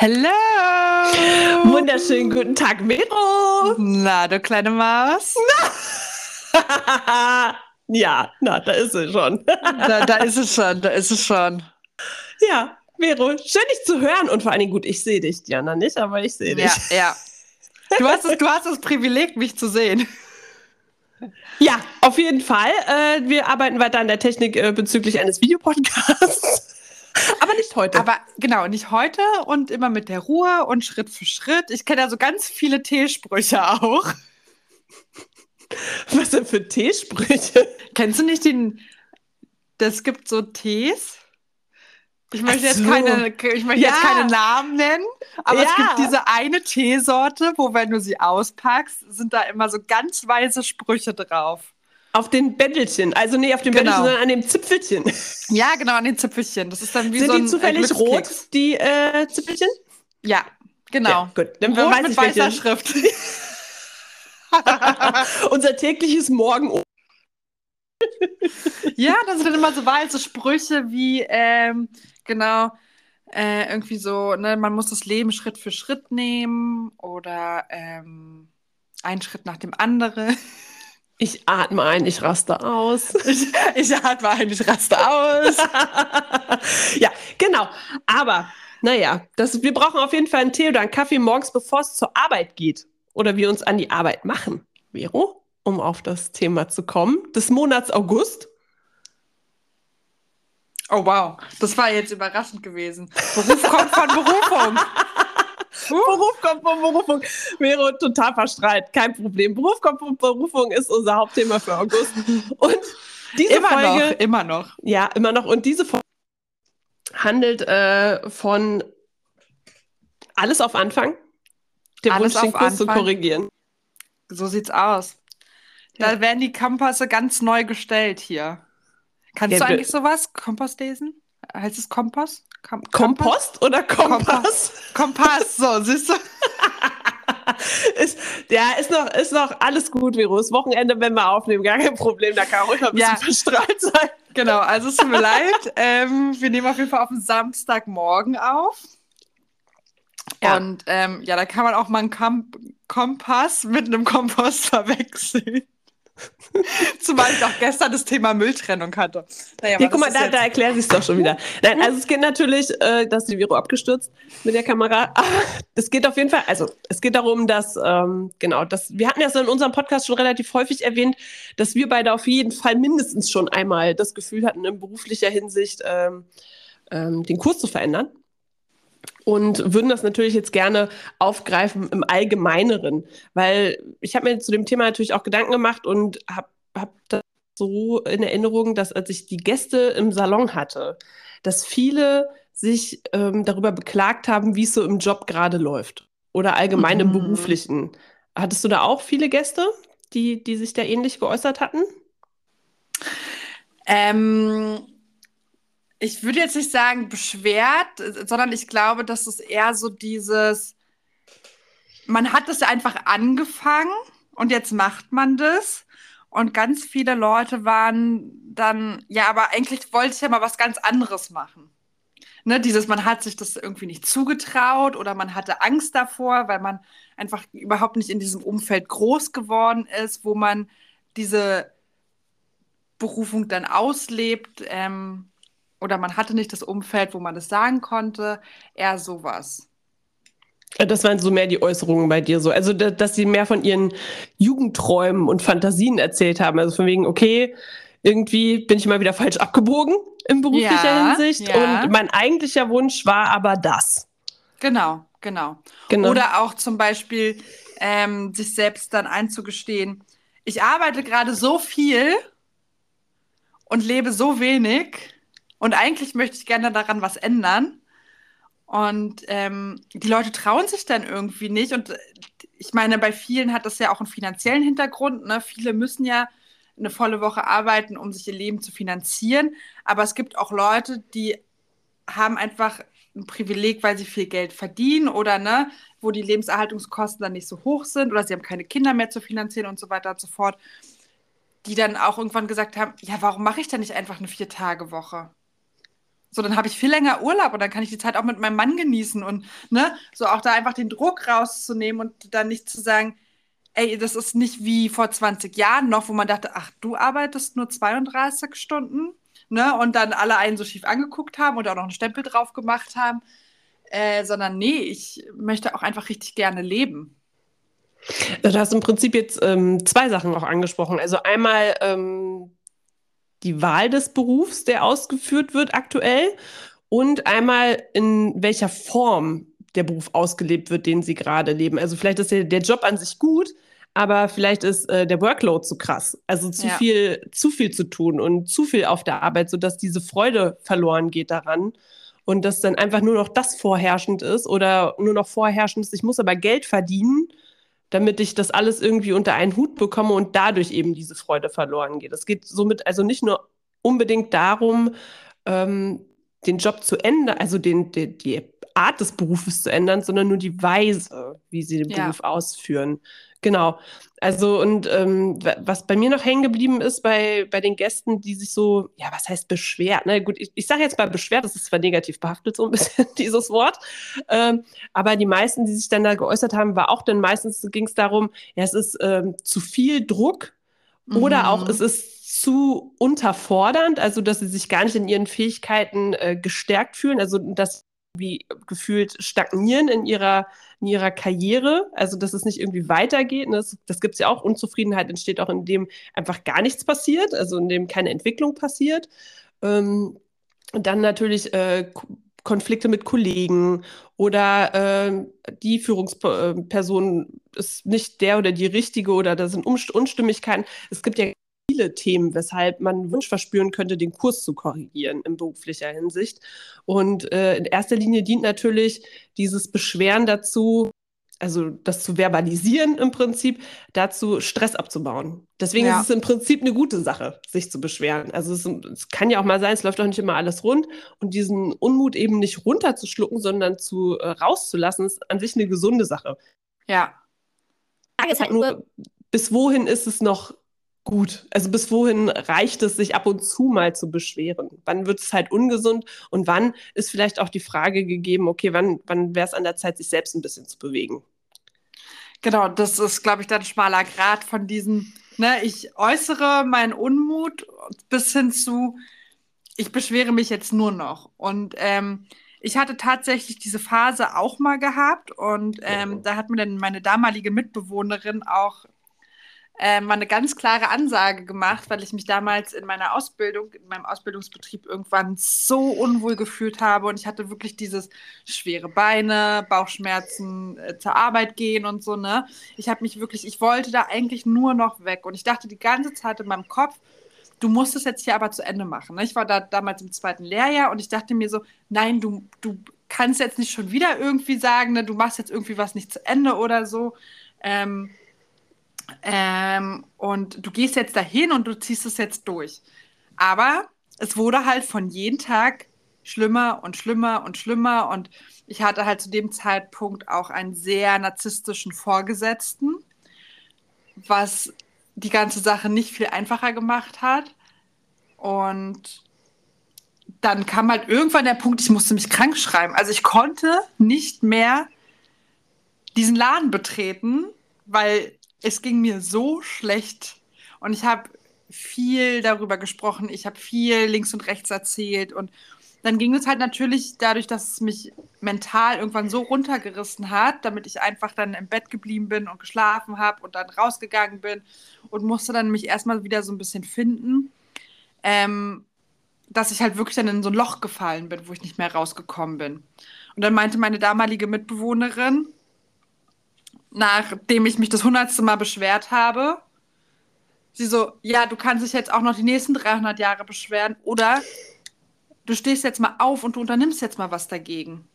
Hello! Wunderschönen guten Tag, Vero! Na, du kleine Maus? ja, na, da ist sie schon. da, da ist es schon, da ist es schon. Ja, Vero, schön dich zu hören und vor allen Dingen gut, ich sehe dich, Diana, nicht, aber ich sehe dich. Ja, ja. Du hast, das, du hast das Privileg, mich zu sehen. Ja, auf jeden Fall. Äh, wir arbeiten weiter an der Technik äh, bezüglich eines Videopodcasts. Aber nicht heute. Aber genau, nicht heute und immer mit der Ruhe und Schritt für Schritt. Ich kenne ja so ganz viele Teesprüche auch. Was denn für Teesprüche? Kennst du nicht den. Das gibt so Tees. Ich möchte, so. jetzt, keine, ich möchte ja. jetzt keine Namen nennen, aber ja. es gibt diese eine Teesorte, wo, wenn du sie auspackst, sind da immer so ganz weise Sprüche drauf. Auf den Bändelchen, also nee, auf dem genau. Bändelchen, sondern an dem Zipfelchen. Ja, genau, an den Zipfelchen. Das ist dann wie Sind so ein die zufällig rot, die äh, Zipfelchen? Ja, genau. Ja, gut, dann rot weiß mit ich, weißer Schrift. Unser tägliches Morgen. ja, da sind dann immer so weiße Sprüche wie, ähm, genau, äh, irgendwie so, ne, man muss das Leben Schritt für Schritt nehmen oder ähm, einen Schritt nach dem anderen. Ich atme ein, ich raste aus. Ich, ich atme ein, ich raste aus. ja, genau. Aber, naja, das, wir brauchen auf jeden Fall einen Tee oder einen Kaffee morgens, bevor es zur Arbeit geht. Oder wir uns an die Arbeit machen. Vero, um auf das Thema zu kommen, des Monats August. Oh wow, das war jetzt überraschend gewesen. Beruf kommt von Berufung. Beruf kommt von Berufung. Wäre total verstrahlt. Kein Problem. Beruf kommt von Berufung ist unser Hauptthema für August. Und diese immer Folge. Noch, immer noch. Ja, immer noch. Und diese Folge handelt äh, von alles auf Anfang. Der alles Wunsch, den Kurs zu korrigieren. So sieht's aus. Da ja. werden die Kompasse ganz neu gestellt hier. Kannst ja, du eigentlich sowas? Kompass lesen? Heißt es Kompass? Kom Kompost oder Kompass? Kompass, so, siehst du? ist, ja, ist noch, ist noch alles gut, Virus. Wochenende, wenn wir aufnehmen, gar kein Problem. Da kann ruhig ein bisschen ja. verstrahlt sein. Genau, also es tut mir leid. Ähm, wir nehmen auf jeden Fall auf den Samstagmorgen auf. Ja. Und ähm, ja, da kann man auch mal einen Kom Kompass mit einem Kompost verwechseln. Zumal ich auch gestern das Thema Mülltrennung hatte. Naja, ja, guck mal, da, da erklärt sich es doch schon wieder. Nein, also es geht natürlich, äh, dass die Viro abgestürzt mit der Kamera. Aber es geht auf jeden Fall, also es geht darum, dass, ähm, genau, dass, wir hatten ja so in unserem Podcast schon relativ häufig erwähnt, dass wir beide auf jeden Fall mindestens schon einmal das Gefühl hatten, in beruflicher Hinsicht ähm, ähm, den Kurs zu verändern und würden das natürlich jetzt gerne aufgreifen im Allgemeineren, weil ich habe mir zu dem Thema natürlich auch Gedanken gemacht und habe hab das so in Erinnerung, dass als ich die Gäste im Salon hatte, dass viele sich ähm, darüber beklagt haben, wie es so im Job gerade läuft oder allgemein mhm. im beruflichen. Hattest du da auch viele Gäste, die, die sich da ähnlich geäußert hatten? Ähm, ich würde jetzt nicht sagen beschwert, sondern ich glaube, dass es eher so dieses, man hat es einfach angefangen und jetzt macht man das. Und ganz viele Leute waren dann, ja, aber eigentlich wollte ich ja mal was ganz anderes machen. Ne, dieses, man hat sich das irgendwie nicht zugetraut oder man hatte Angst davor, weil man einfach überhaupt nicht in diesem Umfeld groß geworden ist, wo man diese Berufung dann auslebt. Ähm, oder man hatte nicht das Umfeld, wo man das sagen konnte, eher sowas. Das waren so mehr die Äußerungen bei dir so. Also, dass sie mehr von ihren Jugendträumen und Fantasien erzählt haben. Also von wegen, okay, irgendwie bin ich mal wieder falsch abgebogen in beruflicher ja, Hinsicht. Ja. Und mein eigentlicher Wunsch war aber das. Genau, genau. genau. Oder auch zum Beispiel ähm, sich selbst dann einzugestehen, ich arbeite gerade so viel und lebe so wenig und eigentlich möchte ich gerne daran was ändern. Und ähm, die Leute trauen sich dann irgendwie nicht. Und äh, ich meine, bei vielen hat das ja auch einen finanziellen Hintergrund. Ne? Viele müssen ja eine volle Woche arbeiten, um sich ihr Leben zu finanzieren. Aber es gibt auch Leute, die haben einfach ein Privileg, weil sie viel Geld verdienen oder ne, wo die Lebenserhaltungskosten dann nicht so hoch sind oder sie haben keine Kinder mehr zu finanzieren und so weiter und so fort, die dann auch irgendwann gesagt haben, ja, warum mache ich denn nicht einfach eine Vier-Tage-Woche? So, dann habe ich viel länger Urlaub und dann kann ich die Zeit auch mit meinem Mann genießen und ne, so auch da einfach den Druck rauszunehmen und dann nicht zu sagen, ey, das ist nicht wie vor 20 Jahren noch, wo man dachte, ach, du arbeitest nur 32 Stunden, ne, und dann alle einen so schief angeguckt haben und auch noch einen Stempel drauf gemacht haben, äh, sondern nee, ich möchte auch einfach richtig gerne leben. Du hast im Prinzip jetzt ähm, zwei Sachen auch angesprochen. Also einmal ähm, die Wahl des Berufs, der ausgeführt wird aktuell und einmal in welcher Form der Beruf ausgelebt wird, den sie gerade leben. Also vielleicht ist der, der Job an sich gut, aber vielleicht ist äh, der Workload zu krass. Also zu ja. viel, zu viel zu tun und zu viel auf der Arbeit, sodass diese Freude verloren geht daran. Und dass dann einfach nur noch das vorherrschend ist oder nur noch vorherrschend ist, ich muss aber Geld verdienen damit ich das alles irgendwie unter einen Hut bekomme und dadurch eben diese Freude verloren geht. Es geht somit also nicht nur unbedingt darum, ähm, den Job zu ändern, also den, die, die Art des Berufes zu ändern, sondern nur die Weise, wie sie den ja. Beruf ausführen. Genau. Also, und ähm, was bei mir noch hängen geblieben ist bei, bei den Gästen, die sich so, ja, was heißt beschwert? Ne? Gut, ich, ich sage jetzt mal beschwert, das ist zwar negativ behaftet, so ein bisschen, dieses Wort. Ähm, aber die meisten, die sich dann da geäußert haben, war auch dann meistens ging es darum, ja, es ist ähm, zu viel Druck mhm. oder auch es ist zu unterfordernd, also dass sie sich gar nicht in ihren Fähigkeiten äh, gestärkt fühlen, also dass wie gefühlt stagnieren in ihrer, in ihrer Karriere, also dass es nicht irgendwie weitergeht. Das, das gibt es ja auch. Unzufriedenheit entsteht auch, indem einfach gar nichts passiert, also indem keine Entwicklung passiert. Ähm, und dann natürlich äh, Konflikte mit Kollegen oder äh, die Führungsperson ist nicht der oder die richtige oder da sind Unstimmigkeiten. Es gibt ja viele Themen, weshalb man Wunsch verspüren könnte, den Kurs zu korrigieren in beruflicher Hinsicht. Und äh, in erster Linie dient natürlich dieses Beschweren dazu, also das zu verbalisieren im Prinzip, dazu Stress abzubauen. Deswegen ja. ist es im Prinzip eine gute Sache, sich zu beschweren. Also es, es, kann ja auch mal sein, es läuft auch nicht immer alles rund und diesen Unmut eben nicht runterzuschlucken, sondern zu äh, rauszulassen, ist an sich eine gesunde Sache. Ja. Frage ist halt nur, bis wohin ist es noch gut. Also bis wohin reicht es, sich ab und zu mal zu beschweren? Wann wird es halt ungesund und wann ist vielleicht auch die Frage gegeben, okay, wann, wann wäre es an der Zeit, sich selbst ein bisschen zu bewegen? Genau, das ist, glaube ich, dann ein schmaler Grad von diesem, ne, ich äußere meinen Unmut bis hin zu, ich beschwere mich jetzt nur noch. Und ähm, ich hatte tatsächlich diese Phase auch mal gehabt und ähm, da hat mir dann meine damalige Mitbewohnerin auch äh, mal eine ganz klare Ansage gemacht, weil ich mich damals in meiner Ausbildung, in meinem Ausbildungsbetrieb irgendwann so unwohl gefühlt habe und ich hatte wirklich dieses schwere Beine, Bauchschmerzen, äh, zur Arbeit gehen und so, ne? Ich habe mich wirklich, ich wollte da eigentlich nur noch weg und ich dachte die ganze Zeit in meinem Kopf, du musst es jetzt hier aber zu Ende machen. Ne? Ich war da damals im zweiten Lehrjahr und ich dachte mir so, nein, du, du kannst jetzt nicht schon wieder irgendwie sagen, ne, du machst jetzt irgendwie was nicht zu Ende oder so. Ähm, ähm, und du gehst jetzt dahin und du ziehst es jetzt durch. Aber es wurde halt von jedem Tag schlimmer und schlimmer und schlimmer. Und ich hatte halt zu dem Zeitpunkt auch einen sehr narzisstischen Vorgesetzten, was die ganze Sache nicht viel einfacher gemacht hat. Und dann kam halt irgendwann der Punkt, ich musste mich krank schreiben. Also ich konnte nicht mehr diesen Laden betreten, weil es ging mir so schlecht und ich habe viel darüber gesprochen, ich habe viel links und rechts erzählt und dann ging es halt natürlich dadurch, dass es mich mental irgendwann so runtergerissen hat, damit ich einfach dann im Bett geblieben bin und geschlafen habe und dann rausgegangen bin und musste dann mich erstmal wieder so ein bisschen finden, ähm, dass ich halt wirklich dann in so ein Loch gefallen bin, wo ich nicht mehr rausgekommen bin. Und dann meinte meine damalige Mitbewohnerin, nachdem ich mich das hundertste Mal beschwert habe. Sie so, ja, du kannst dich jetzt auch noch die nächsten 300 Jahre beschweren oder du stehst jetzt mal auf und du unternimmst jetzt mal was dagegen.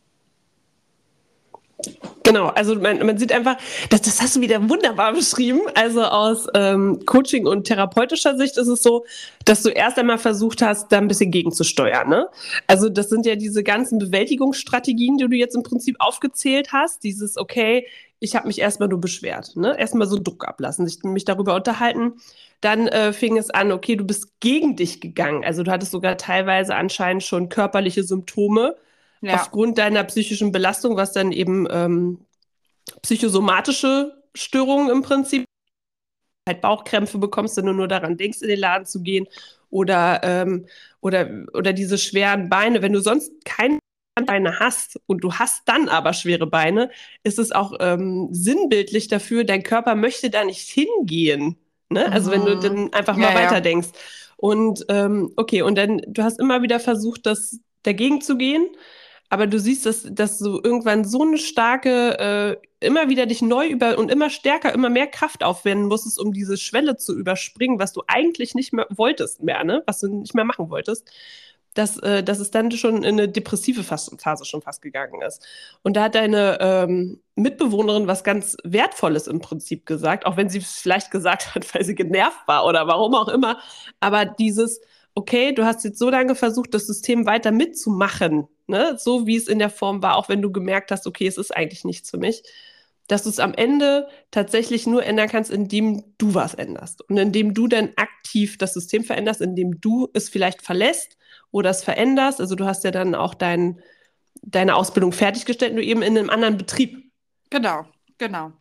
Genau, also man, man sieht einfach, das, das hast du wieder wunderbar beschrieben. Also aus ähm, Coaching und therapeutischer Sicht ist es so, dass du erst einmal versucht hast, da ein bisschen gegenzusteuern. Ne? Also das sind ja diese ganzen Bewältigungsstrategien, die du jetzt im Prinzip aufgezählt hast. Dieses, okay, ich habe mich erstmal nur beschwert. Ne? Erstmal so Druck ablassen, sich, mich darüber unterhalten. Dann äh, fing es an, okay, du bist gegen dich gegangen. Also du hattest sogar teilweise anscheinend schon körperliche Symptome ja. aufgrund deiner psychischen Belastung, was dann eben ähm, psychosomatische Störungen im Prinzip halt Bauchkrämpfe bekommst, wenn du nur daran denkst, in den Laden zu gehen oder, ähm, oder, oder diese schweren Beine. Wenn du sonst keine Beine hast und du hast dann aber schwere Beine, ist es auch ähm, sinnbildlich dafür, dein Körper möchte da nicht hingehen. Ne? Also wenn du mhm. dann einfach mal ja, weiterdenkst. Ja. Und ähm, okay, und dann, du hast immer wieder versucht, das dagegen zu gehen aber du siehst, dass, dass du irgendwann so eine starke, äh, immer wieder dich neu über und immer stärker, immer mehr Kraft aufwenden musstest, um diese Schwelle zu überspringen, was du eigentlich nicht mehr wolltest mehr, ne? was du nicht mehr machen wolltest, dass, äh, dass es dann schon in eine depressive Phase schon fast gegangen ist. Und da hat deine ähm, Mitbewohnerin was ganz Wertvolles im Prinzip gesagt, auch wenn sie es vielleicht gesagt hat, weil sie genervt war oder warum auch immer. Aber dieses, okay, du hast jetzt so lange versucht, das System weiter mitzumachen, ne? so wie es in der Form war, auch wenn du gemerkt hast, okay, es ist eigentlich nichts für mich, dass du es am Ende tatsächlich nur ändern kannst, indem du was änderst und indem du dann aktiv das System veränderst, indem du es vielleicht verlässt oder es veränderst. Also du hast ja dann auch dein, deine Ausbildung fertiggestellt, nur eben in einem anderen Betrieb. Genau, genau.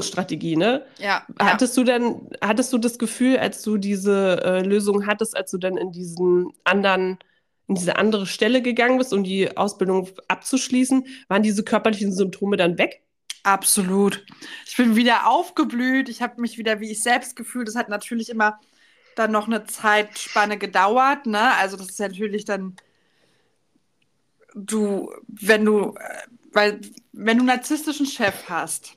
Strategie, ne? Ja. Hattest ja. du denn, hattest du das Gefühl, als du diese äh, Lösung hattest, als du dann in diesen anderen in diese andere Stelle gegangen bist, um die Ausbildung abzuschließen, waren diese körperlichen Symptome dann weg? Absolut. Ich bin wieder aufgeblüht. Ich habe mich wieder wie ich selbst gefühlt. Das hat natürlich immer dann noch eine Zeitspanne gedauert. Ne? Also das ist ja natürlich dann du, wenn du, äh, weil wenn du einen narzisstischen Chef hast,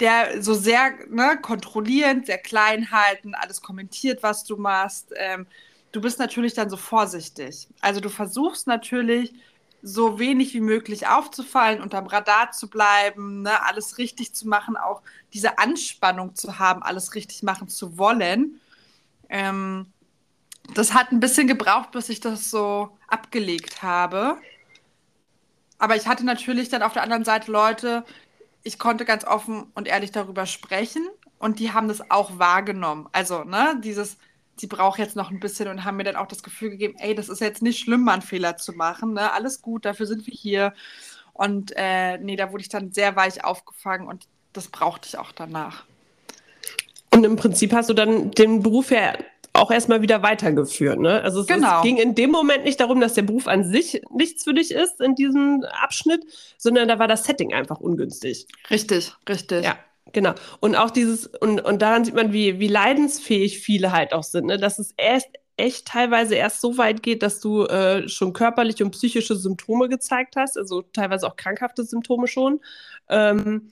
der so sehr ne, kontrollierend, sehr klein halten, alles kommentiert, was du machst, ähm, du bist natürlich dann so vorsichtig. Also du versuchst natürlich so wenig wie möglich aufzufallen, unterm Radar zu bleiben, ne, alles richtig zu machen, auch diese Anspannung zu haben, alles richtig machen zu wollen. Ähm, das hat ein bisschen gebraucht, bis ich das so abgelegt habe. Aber ich hatte natürlich dann auf der anderen Seite Leute, ich konnte ganz offen und ehrlich darüber sprechen und die haben das auch wahrgenommen. Also, ne, dieses, sie braucht jetzt noch ein bisschen und haben mir dann auch das Gefühl gegeben, ey, das ist jetzt nicht schlimm, mal einen Fehler zu machen, ne? Alles gut, dafür sind wir hier. Und äh, nee, da wurde ich dann sehr weich aufgefangen und das brauchte ich auch danach. Und im Prinzip hast du dann den Beruf ja auch erstmal wieder weitergeführt. Ne? Also es, genau. es, ging in dem Moment nicht darum, dass der Beruf an sich nichts für dich ist in diesem Abschnitt, sondern da war das Setting einfach ungünstig. Richtig, richtig. Ja. Genau. Und auch dieses, und, und daran sieht man, wie, wie leidensfähig viele halt auch sind, ne? dass es erst echt teilweise erst so weit geht, dass du äh, schon körperliche und psychische Symptome gezeigt hast, also teilweise auch krankhafte Symptome schon. Ähm,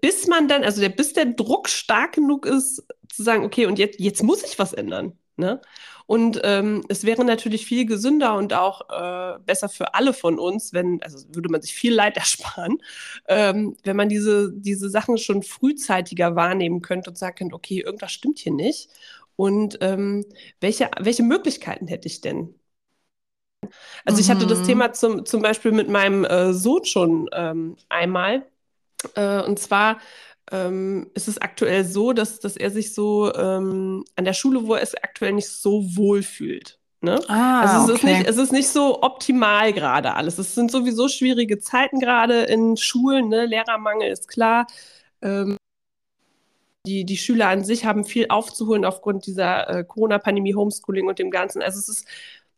bis man dann, also der, bis der Druck stark genug ist, zu sagen, okay, und jetzt, jetzt muss ich was ändern. Ne? Und ähm, es wäre natürlich viel gesünder und auch äh, besser für alle von uns, wenn, also würde man sich viel Leid ersparen, ähm, wenn man diese, diese Sachen schon frühzeitiger wahrnehmen könnte und sagen könnte, okay, irgendwas stimmt hier nicht. Und ähm, welche, welche Möglichkeiten hätte ich denn? Also mhm. ich hatte das mhm. Thema zum, zum Beispiel mit meinem äh, Sohn schon ähm, einmal. Äh, und zwar ähm, ist es aktuell so, dass, dass er sich so ähm, an der Schule, wo er es aktuell nicht so wohl fühlt. Ne? Ah, also es, okay. ist nicht, es ist nicht so optimal gerade alles. Es sind sowieso schwierige Zeiten gerade in Schulen. Ne? Lehrermangel ist klar. Ähm, die, die Schüler an sich haben viel aufzuholen aufgrund dieser äh, Corona-Pandemie, Homeschooling und dem Ganzen. Also es ist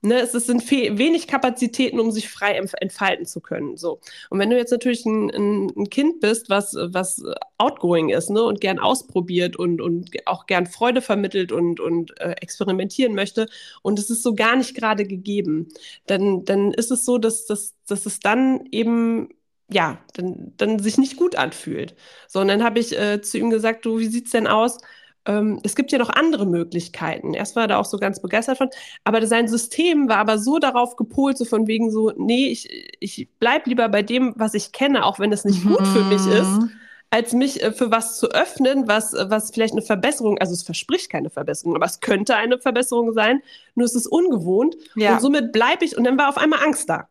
Ne, es sind wenig Kapazitäten, um sich frei entfalten zu können. So. Und wenn du jetzt natürlich ein, ein, ein Kind bist, was, was outgoing ist ne, und gern ausprobiert und, und auch gern Freude vermittelt und, und äh, experimentieren möchte und es ist so gar nicht gerade gegeben, dann, dann ist es so, dass, dass, dass es dann eben ja, dann, dann sich nicht gut anfühlt. So, und dann habe ich äh, zu ihm gesagt, du, wie sieht's denn aus? Ähm, es gibt ja noch andere Möglichkeiten. Erst war er da auch so ganz begeistert von, aber sein System war aber so darauf gepolt, so von wegen so, nee, ich, ich bleib lieber bei dem, was ich kenne, auch wenn es nicht gut für mich ist, mhm. als mich äh, für was zu öffnen, was, was vielleicht eine Verbesserung, also es verspricht keine Verbesserung, aber es könnte eine Verbesserung sein, nur es ist ungewohnt ja. und somit bleibe ich und dann war auf einmal Angst da.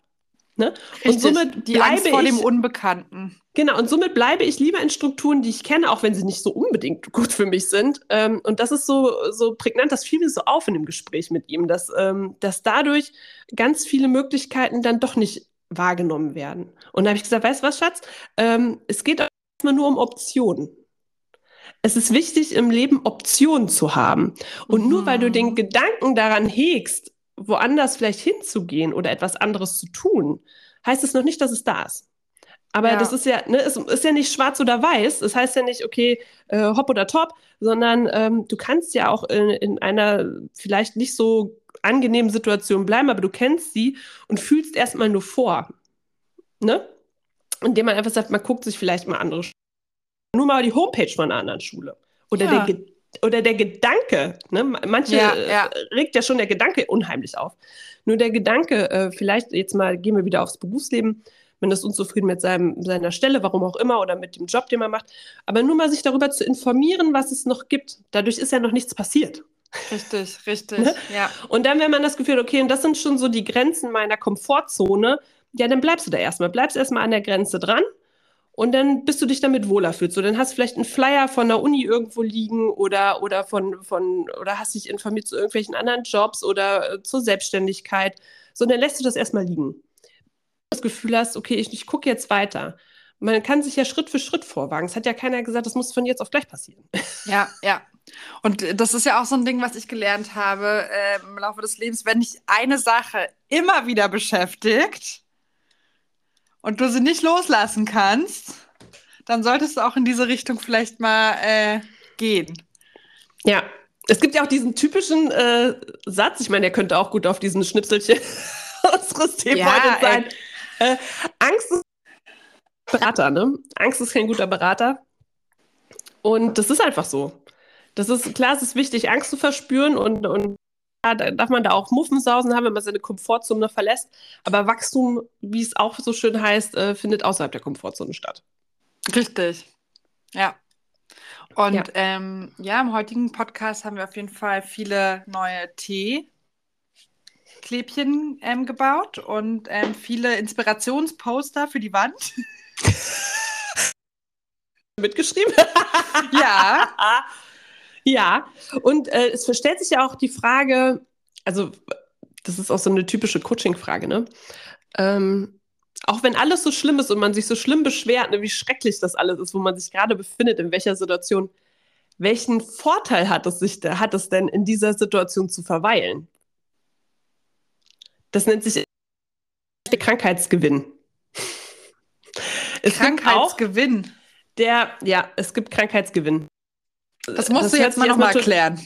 Ne? Richtig, und somit die bleibe Angst vor ich, dem Unbekannten. Genau, und somit bleibe ich lieber in Strukturen, die ich kenne, auch wenn sie nicht so unbedingt gut für mich sind. Ähm, und das ist so, so prägnant, das fiel mir so auf in dem Gespräch mit ihm, dass, ähm, dass dadurch ganz viele Möglichkeiten dann doch nicht wahrgenommen werden. Und da habe ich gesagt, weißt du was, Schatz? Ähm, es geht erstmal nur um Optionen. Es ist wichtig, im Leben Optionen zu haben. Und mhm. nur weil du den mhm. Gedanken daran hegst, woanders vielleicht hinzugehen oder etwas anderes zu tun, heißt es noch nicht, dass es da ist. Aber ja. das ist ja, ne, es ist ja nicht schwarz oder weiß. Das heißt ja nicht, okay, äh, hopp oder top, sondern ähm, du kannst ja auch in, in einer vielleicht nicht so angenehmen Situation bleiben, aber du kennst sie und fühlst erstmal nur vor. Ne? Indem man einfach sagt, man guckt sich vielleicht mal andere nur mal die Homepage von einer anderen Schule. Oder ja. der oder der Gedanke, ne? manche ja, ja. regt ja schon der Gedanke unheimlich auf. Nur der Gedanke, äh, vielleicht jetzt mal gehen wir wieder aufs Berufsleben, man ist unzufrieden mit seinem, seiner Stelle, warum auch immer, oder mit dem Job, den man macht. Aber nur mal sich darüber zu informieren, was es noch gibt. Dadurch ist ja noch nichts passiert. Richtig, richtig, ne? ja. Und dann, wenn man das Gefühl, okay, und das sind schon so die Grenzen meiner Komfortzone, ja, dann bleibst du da erstmal. Bleibst erstmal an der Grenze dran und dann bist du dich damit wohler fühlst. So, dann hast du vielleicht einen Flyer von der Uni irgendwo liegen oder, oder von, von, oder hast dich informiert zu irgendwelchen anderen Jobs oder äh, zur Selbstständigkeit. So, dann lässt du das erstmal liegen. Das Gefühl hast, okay, ich, ich gucke jetzt weiter. Man kann sich ja Schritt für Schritt vorwagen. Es hat ja keiner gesagt, das muss von jetzt auf gleich passieren. Ja, ja. Und das ist ja auch so ein Ding, was ich gelernt habe äh, im Laufe des Lebens. Wenn dich eine Sache immer wieder beschäftigt, und du sie nicht loslassen kannst, dann solltest du auch in diese Richtung vielleicht mal äh, gehen. Ja, es gibt ja auch diesen typischen äh, Satz, ich meine, der könnte auch gut auf diesen Schnipselchen unseres Themas ja, sein. Äh, Angst ist Berater, ne? Angst ist kein guter Berater. Und das ist einfach so. Das ist klar, es ist wichtig, Angst zu verspüren und, und da darf man da auch Muffensausen haben, wenn man seine Komfortzone verlässt. Aber Wachstum, wie es auch so schön heißt, äh, findet außerhalb der Komfortzone statt. Richtig. Ja. Und ja. Ähm, ja, im heutigen Podcast haben wir auf jeden Fall viele neue Tee-Klebchen ähm, gebaut und ähm, viele Inspirationsposter für die Wand. Mitgeschrieben? ja. Ja, und äh, es stellt sich ja auch die Frage, also das ist auch so eine typische Coaching-Frage, ne? Ähm, auch wenn alles so schlimm ist und man sich so schlimm beschwert, ne, wie schrecklich das alles ist, wo man sich gerade befindet, in welcher Situation, welchen Vorteil hat es, sich, hat es denn in dieser Situation zu verweilen? Das nennt sich Krankheitsgewinn. Es Krankheitsgewinn. der, ja, es gibt Krankheitsgewinn. Das musst das du jetzt mal nochmal erklären.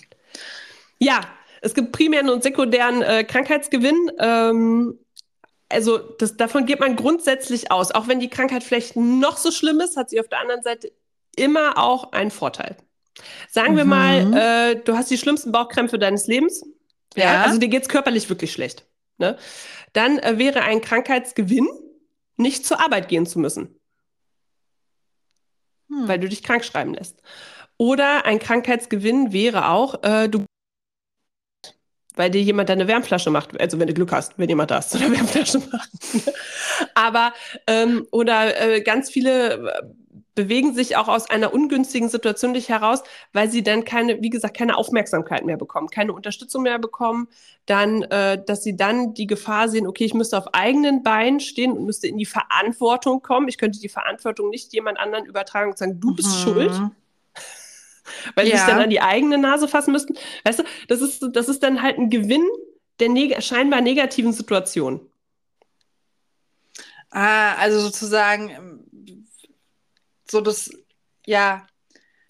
Ja, es gibt primären und sekundären äh, Krankheitsgewinn. Ähm, also das, davon geht man grundsätzlich aus. Auch wenn die Krankheit vielleicht noch so schlimm ist, hat sie auf der anderen Seite immer auch einen Vorteil. Sagen mhm. wir mal, äh, du hast die schlimmsten Bauchkrämpfe deines Lebens. Ja. ja also dir geht es körperlich wirklich schlecht. Ne? Dann äh, wäre ein Krankheitsgewinn, nicht zur Arbeit gehen zu müssen. Hm. Weil du dich krank schreiben lässt. Oder ein Krankheitsgewinn wäre auch, äh, du weil dir jemand deine Wärmflasche macht, also wenn du Glück hast, wenn jemand da ist, eine Wärmflasche macht. Aber ähm, oder äh, ganz viele äh, bewegen sich auch aus einer ungünstigen Situation dich heraus, weil sie dann keine, wie gesagt, keine Aufmerksamkeit mehr bekommen, keine Unterstützung mehr bekommen, dann, äh, dass sie dann die Gefahr sehen, okay, ich müsste auf eigenen Beinen stehen und müsste in die Verantwortung kommen. Ich könnte die Verantwortung nicht jemand anderen übertragen und sagen, du bist mhm. schuld weil ja. sie sich dann an die eigene Nase fassen müssten. Weißt du, das ist, das ist dann halt ein Gewinn der neg scheinbar negativen Situation. Ah, also sozusagen ähm, so das, ja.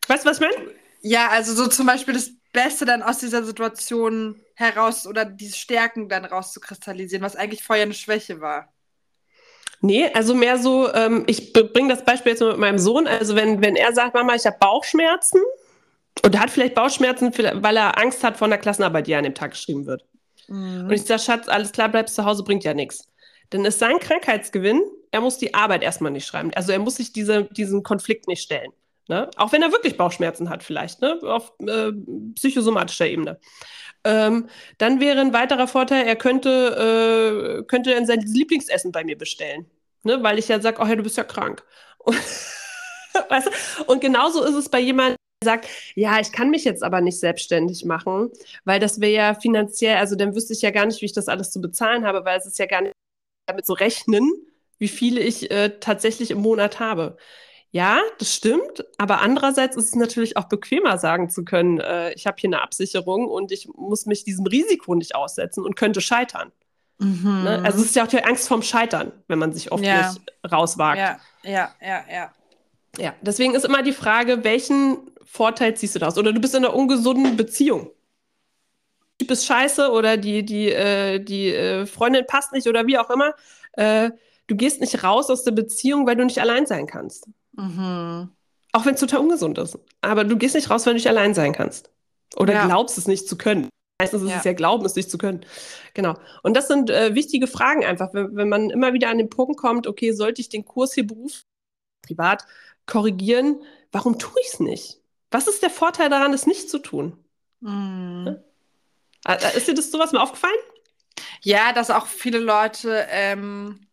Weißt du, was ich meine? Ja, also so zum Beispiel das Beste dann aus dieser Situation heraus oder diese Stärken dann rauszukristallisieren, was eigentlich vorher eine Schwäche war. Nee, also mehr so, ähm, ich bringe das Beispiel jetzt mit meinem Sohn. Also wenn, wenn er sagt, Mama, ich habe Bauchschmerzen, und er hat vielleicht Bauchschmerzen, weil er Angst hat vor einer Klassenarbeit, die an dem Tag geschrieben wird. Mhm. Und ich sage, Schatz, alles klar, bleibst zu Hause, bringt ja nichts. Dann ist sein Krankheitsgewinn, er muss die Arbeit erstmal nicht schreiben. Also er muss sich diese, diesen Konflikt nicht stellen. Ne? Auch wenn er wirklich Bauchschmerzen hat, vielleicht, ne? auf äh, psychosomatischer Ebene. Ähm, dann wäre ein weiterer Vorteil, er könnte, äh, könnte dann sein Lieblingsessen bei mir bestellen. Ne? Weil ich ja sage, oh ja, du bist ja krank. Und, weißt du? Und genauso ist es bei jemandem, sagt, ja, ich kann mich jetzt aber nicht selbstständig machen, weil das wäre ja finanziell, also dann wüsste ich ja gar nicht, wie ich das alles zu bezahlen habe, weil es ist ja gar nicht damit zu rechnen, wie viele ich äh, tatsächlich im Monat habe. Ja, das stimmt. Aber andererseits ist es natürlich auch bequemer, sagen zu können, äh, ich habe hier eine Absicherung und ich muss mich diesem Risiko nicht aussetzen und könnte scheitern. Mhm. Ne? Also es ist ja auch die Angst vorm Scheitern, wenn man sich oft ja. nicht rauswagt. Ja, ja, ja, ja. Ja, deswegen ist immer die Frage, welchen Vorteil ziehst du daraus? Oder du bist in einer ungesunden Beziehung. Typ ist scheiße oder die, die, äh, die äh, Freundin passt nicht oder wie auch immer. Äh, du gehst nicht raus aus der Beziehung, weil du nicht allein sein kannst. Mhm. Auch wenn es total ungesund ist. Aber du gehst nicht raus, weil du nicht allein sein kannst. Oder ja. glaubst es nicht zu können. Meistens ist ja. es ja Glauben, es nicht zu können. Genau. Und das sind äh, wichtige Fragen einfach, wenn, wenn, man immer wieder an den Punkt kommt, okay, sollte ich den Kurs hier beruf, privat korrigieren? Warum tue ich es nicht? Was ist der Vorteil daran, es nicht zu tun? Mhm. Ja? Ist dir das sowas mal aufgefallen? Ja, dass auch viele Leute ähm,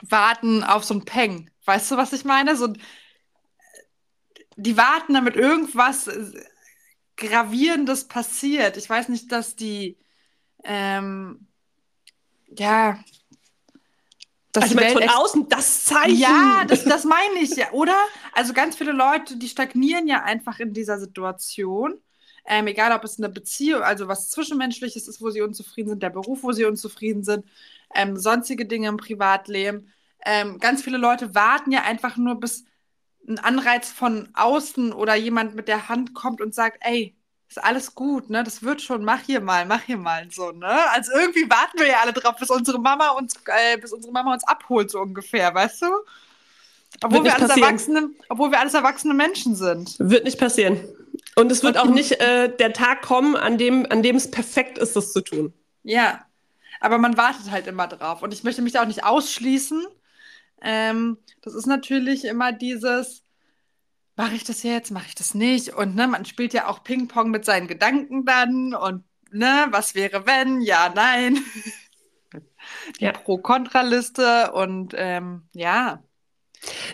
warten auf so ein Peng. Weißt du, was ich meine? So, die warten, damit irgendwas Gravierendes passiert. Ich weiß nicht, dass die, ähm, ja, das also von außen das Zeichen. Ja, das, das meine ich ja, oder? Also ganz viele Leute, die stagnieren ja einfach in dieser Situation. Ähm, egal, ob es eine Beziehung, also was Zwischenmenschliches ist, wo sie unzufrieden sind, der Beruf, wo sie unzufrieden sind, ähm, sonstige Dinge im Privatleben ähm, ganz viele Leute warten ja einfach nur, bis ein Anreiz von außen oder jemand mit der Hand kommt und sagt, ey, ist alles gut, ne? Das wird schon, mach hier mal, mach hier mal so, ne? Also irgendwie warten wir ja alle drauf, bis unsere Mama uns, äh, bis unsere Mama uns abholt, so ungefähr, weißt du? Obwohl wir, alles erwachsene, obwohl wir alles erwachsene Menschen sind. Wird nicht passieren. Und es wird auch nicht äh, der Tag kommen, an dem, an dem es perfekt ist, das zu tun. Ja. Aber man wartet halt immer drauf. Und ich möchte mich da auch nicht ausschließen. Ähm, das ist natürlich immer dieses, mache ich das jetzt, mache ich das nicht? Und ne, man spielt ja auch Ping-Pong mit seinen Gedanken dann und ne, was wäre wenn? Ja, nein. Die ja. Pro-Kontra-Liste und ähm, ja.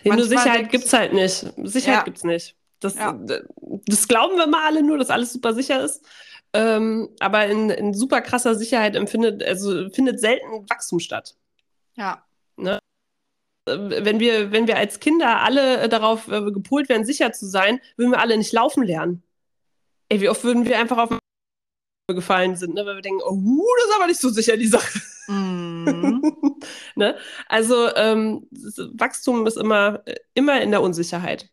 Nee, nur Sicherheit gibt es halt nicht. Sicherheit ja. gibt es nicht. Das, ja. das glauben wir mal alle nur, dass alles super sicher ist. Ähm, aber in, in super krasser Sicherheit empfindet, also findet selten Wachstum statt. Ja. Ne? Wenn wir, wenn wir als Kinder alle äh, darauf äh, gepolt werden, sicher zu sein, würden wir alle nicht laufen lernen. Ey, wie oft würden wir einfach auf gefallen sind, ne? weil wir denken, oh, das ist aber nicht so sicher, die Sache. Mm. ne? Also ähm, Wachstum ist immer, immer in der Unsicherheit.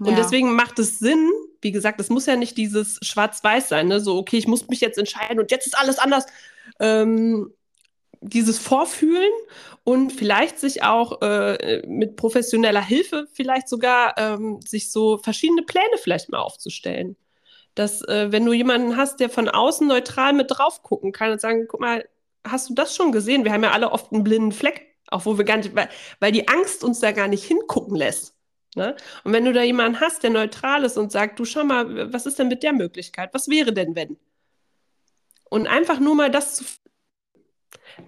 Und ja. deswegen macht es Sinn, wie gesagt, es muss ja nicht dieses Schwarz-Weiß sein, ne? so, okay, ich muss mich jetzt entscheiden und jetzt ist alles anders. Ähm, dieses Vorfühlen und vielleicht sich auch äh, mit professioneller Hilfe vielleicht sogar ähm, sich so verschiedene Pläne vielleicht mal aufzustellen. Dass, äh, wenn du jemanden hast, der von außen neutral mit drauf gucken kann und sagen, guck mal, hast du das schon gesehen? Wir haben ja alle oft einen blinden Fleck, auch wo wir gar nicht, weil, weil die Angst uns da gar nicht hingucken lässt. Ne? Und wenn du da jemanden hast, der neutral ist und sagt, du schau mal, was ist denn mit der Möglichkeit? Was wäre denn, wenn? Und einfach nur mal das zu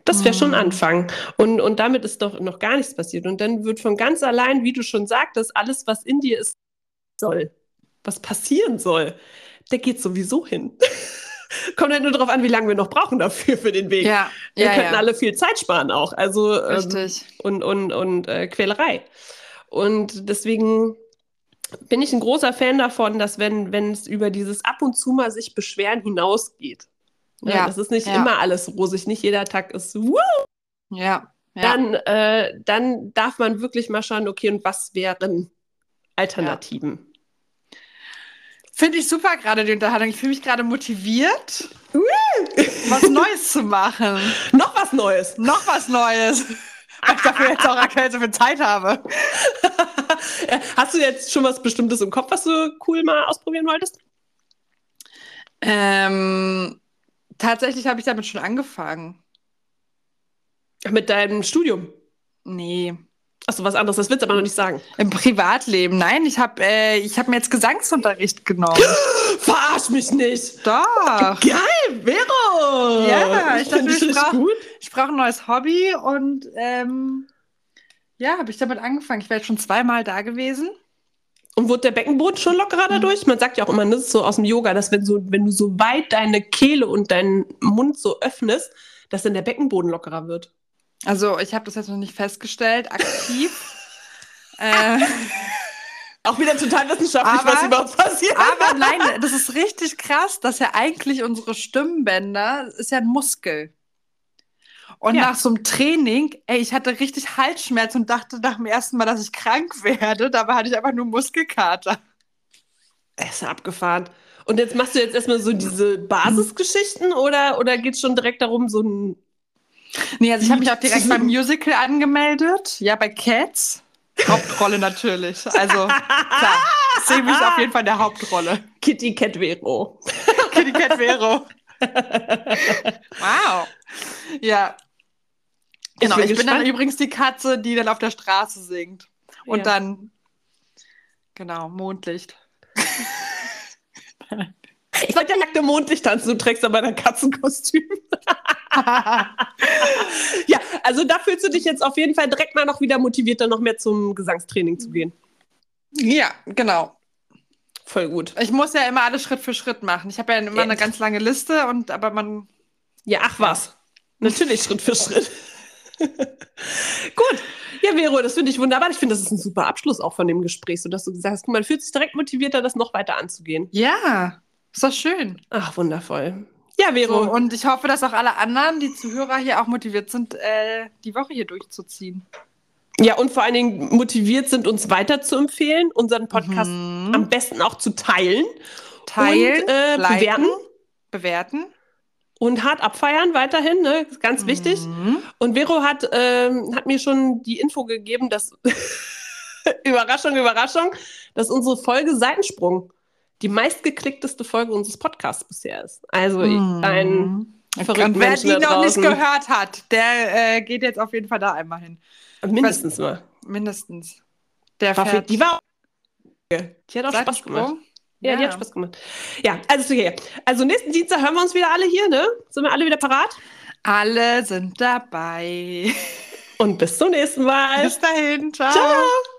das wäre schon mhm. Anfang. Und, und damit ist doch noch gar nichts passiert. Und dann wird von ganz allein, wie du schon sagtest, alles, was in dir ist, soll, was passieren soll, der geht sowieso hin. Kommt halt nur darauf an, wie lange wir noch brauchen dafür für den Weg. Ja, wir ja, könnten ja. alle viel Zeit sparen auch. Also ähm, und, und, und äh, Quälerei. Und deswegen bin ich ein großer Fan davon, dass wenn, wenn es über dieses ab und zu mal sich beschweren hinausgeht? Ja, das ist nicht ja. immer alles rosig, nicht jeder Tag ist woo! Ja. ja. Dann, äh, dann darf man wirklich mal schauen, okay, und was wären Alternativen? Finde ich super gerade die Unterhaltung. Ich fühle mich gerade motiviert, was Neues zu machen. Noch was Neues. Noch was Neues. Weil ich dafür jetzt auch aktuell so viel Zeit habe. Hast du jetzt schon was Bestimmtes im Kopf, was du cool mal ausprobieren wolltest? Ähm, Tatsächlich habe ich damit schon angefangen. Mit deinem Studium? Nee. Achso, was anderes, das willst du aber noch nicht sagen. Im Privatleben, nein, ich habe äh, hab mir jetzt Gesangsunterricht genommen. Verarsch mich nicht! Doch! Geil, Vero! Ja, ich dachte, ich brauche brauch ein neues Hobby und ähm, ja, habe ich damit angefangen. Ich wäre jetzt schon zweimal da gewesen. Und wurde der Beckenboden schon lockerer dadurch? Mhm. Man sagt ja auch immer, das ist so aus dem Yoga, dass wenn, so, wenn du so weit deine Kehle und deinen Mund so öffnest, dass dann der Beckenboden lockerer wird. Also ich habe das jetzt noch nicht festgestellt, aktiv. äh, auch wieder total wissenschaftlich, aber, was überhaupt passiert. Aber nein, das ist richtig krass, dass ja eigentlich unsere Stimmbänder ist ja ein Muskel. Und ja. nach so einem Training, ey, ich hatte richtig Halsschmerz und dachte nach dem ersten Mal, dass ich krank werde. Dabei hatte ich einfach nur Muskelkater. Er ist abgefahren. Und jetzt machst du jetzt erstmal so diese Basisgeschichten oder, oder geht es schon direkt darum, so ein. Nee, also ich habe mich auch direkt beim Musical angemeldet. Ja, bei Cats. Hauptrolle natürlich. Also klar, sehe mich auf jeden Fall in der Hauptrolle. Kitty Cat Vero. Kitty Cat Vero. wow. Ja. Genau, ich, ich bin dann übrigens die Katze, die dann auf der Straße singt. Und ja. dann, genau, Mondlicht. Ich wollte ja nackte Mondlicht tanzen, du trägst aber dein Katzenkostüm. ja, also da fühlst du dich jetzt auf jeden Fall direkt mal noch wieder motivierter, noch mehr zum Gesangstraining zu gehen. Ja, genau. Voll gut. Ich muss ja immer alles Schritt für Schritt machen. Ich habe ja immer ja. eine ganz lange Liste und aber man. Ja, ach was. Natürlich Schritt für Schritt. Gut. Ja, Vero, das finde ich wunderbar. Ich finde, das ist ein super Abschluss auch von dem Gespräch, so dass du gesagt hast, man fühlt sich direkt motivierter, das noch weiter anzugehen. Ja, ist doch schön. Ach, wundervoll. Ja, Vero. So, und ich hoffe, dass auch alle anderen, die Zuhörer hier auch motiviert sind, äh, die Woche hier durchzuziehen. Ja, und vor allen Dingen motiviert sind, uns weiter zu empfehlen, unseren Podcast mhm. am besten auch zu teilen. Teilen, und, äh, liken, bewerten. Bewerten und hart abfeiern weiterhin, ne? ganz mhm. wichtig. Und Vero hat, ähm, hat mir schon die Info gegeben, dass Überraschung, Überraschung, dass unsere Folge Seitensprung die meistgeklickteste Folge unseres Podcasts bisher ist. Also mhm. ein verrückter Wer die noch nicht gehört hat, der äh, geht jetzt auf jeden Fall da einmal hin. Mindestens mal. Mindestens. Der war fährt, die war die hat auch Spaß gemacht. Ja, ja, die hat Spaß gemacht. Ja, also okay. Also nächsten Dienstag hören wir uns wieder alle hier, ne? Sind wir alle wieder parat? Alle sind dabei. Und bis zum nächsten Mal. Bis dahin. Ciao. Ciao.